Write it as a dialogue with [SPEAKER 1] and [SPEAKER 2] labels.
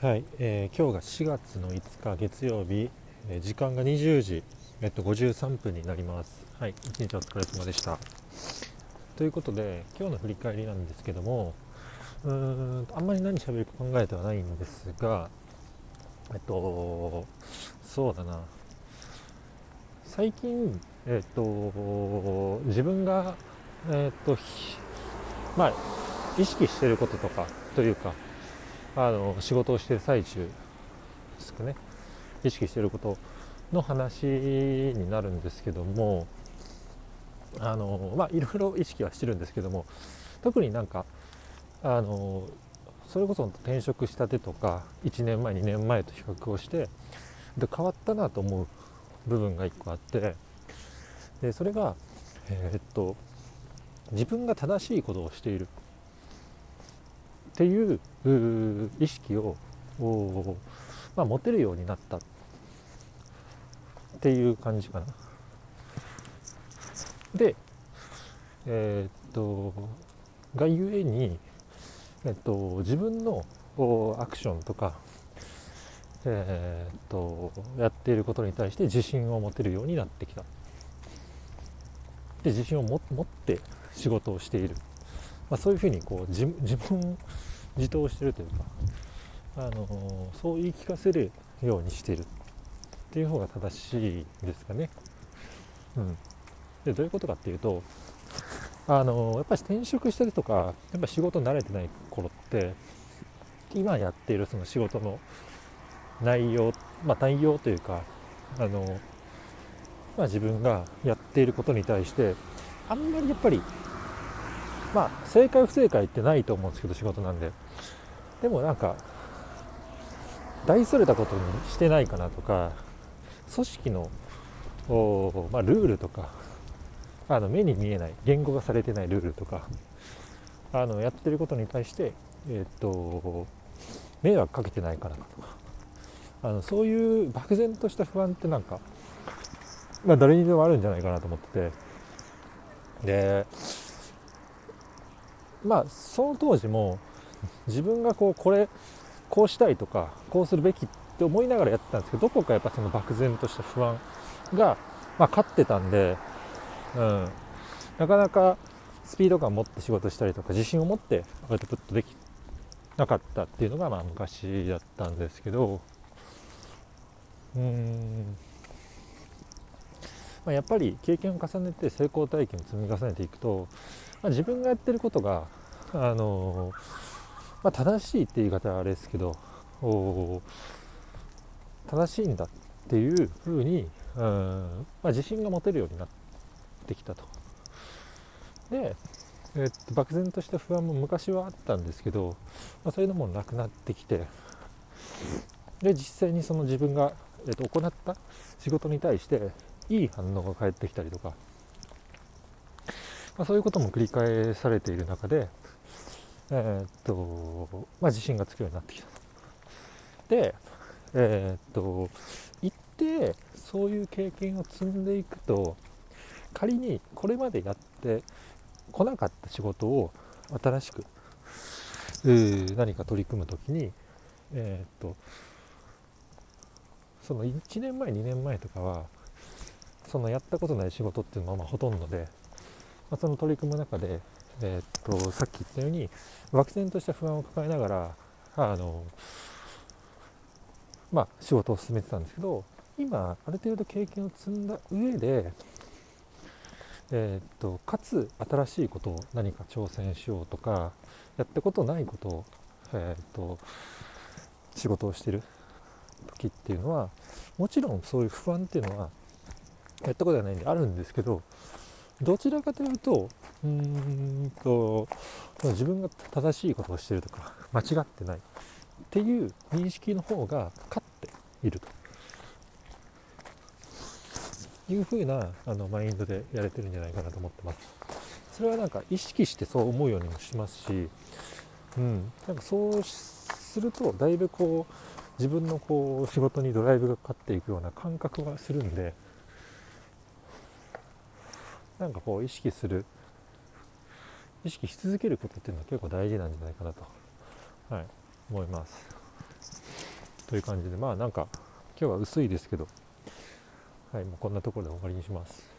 [SPEAKER 1] はい、えー、今日が4月の5日月曜日、えー、時間が20時、えっと、53分になります。はい、一日お疲れ様でした。ということで、今日の振り返りなんですけども、うーんあんまり何喋るか考えてはないんですが、えっと、そうだな、最近、えっと、自分が、えっと、まあ、意識してることとか、というか、あの仕事をしてる最中ですかね。意識していることの話になるんですけどもあのまあいろいろ意識はしてるんですけども特になんかあのそれこそ転職したてとか1年前2年前と比較をしてで変わったなと思う部分が1個あってでそれがえー、っと自分が正しいことをしている。っていう意識を、まあ、持てるようになったっていう感じかな。で、えー、っとがゆえに、えっと、自分のアクションとか、えー、っとやっていることに対して自信を持てるようになってきた。で自信を持って仕事をしているまあ、そういうふうにこう自自分自答してるというか、あのそう言い聞かせるようにしてるっていう方が正しいですかね。うん、でどういうことかっていうとあのやっぱり転職したりとかやっぱ仕事慣れてない頃って今やっているその仕事の内容、まあ、内容というかあの、まあ、自分がやっていることに対してあんまりやっぱりまあ正解不正解ってないと思うんですけど仕事なんで。でもなんか大それたことにしてないかなとか組織のまあ、ルールとかあの目に見えない言語化されてないルールとかあのやってることに対して、えー、っと迷惑かけてないかなとか。あのそういう漠然とした不安ってなんか、まあ、誰にでもあるんじゃないかなと思ってて。でまあその当時も自分がこうこれこうしたいとかこうするべきって思いながらやってたんですけどどこかやっぱその漠然とした不安が、まあ、勝ってたんで、うん、なかなかスピード感を持って仕事したりとか自信を持ってアウトプットできなかったっていうのがまあ昔だったんですけどうーん、まあ、やっぱり経験を重ねて成功体験を積み重ねていくとまあ、自分がやってることが、あのまあ、正しいって言い方はあれですけど正しいんだっていうふうに、うんまあ、自信が持てるようになってきたと。で、えっと、漠然とした不安も昔はあったんですけど、まあ、そういうのもなくなってきてで実際にその自分が、えっと、行った仕事に対していい反応が返ってきたりとか。まあ、そういうことも繰り返されている中で、えー、っとまあ、自信がつくようになってきたで、えー、っと一定そういう経験を積んでいくと仮にこれまでやってこなかった仕事を新しく何か取り組む時に、えー、っとその1年前2年前とかはそのやったことない仕事っていうのはまあほとんどでまあ、その取り組む中で、えー、っとさっき言ったように漠然とした不安を抱えながらあの、まあ、仕事を進めてたんですけど今ある程度経験を積んだ上で、えー、っとかつ新しいことを何か挑戦しようとかやったことないことを、えー、っと仕事をしてる時っていうのはもちろんそういう不安っていうのはやったことはないんであるんですけどどちらかというとうんと自分が正しいことをしてるとか間違ってないっていう認識の方が勝っていると。いうふうなあのマインドでやれてるんじゃないかなと思ってます。それはなんか意識してそう思うようにもしますし、うん、なんかそうするとだいぶこう自分のこう仕事にドライブがかかっていくような感覚はするんでなんかこう意識する意識し続けることっていうのは結構大事なんじゃないかなと、はい、思います。という感じでまあなんか今日は薄いですけど。はい。もうこんなところで終わりにします。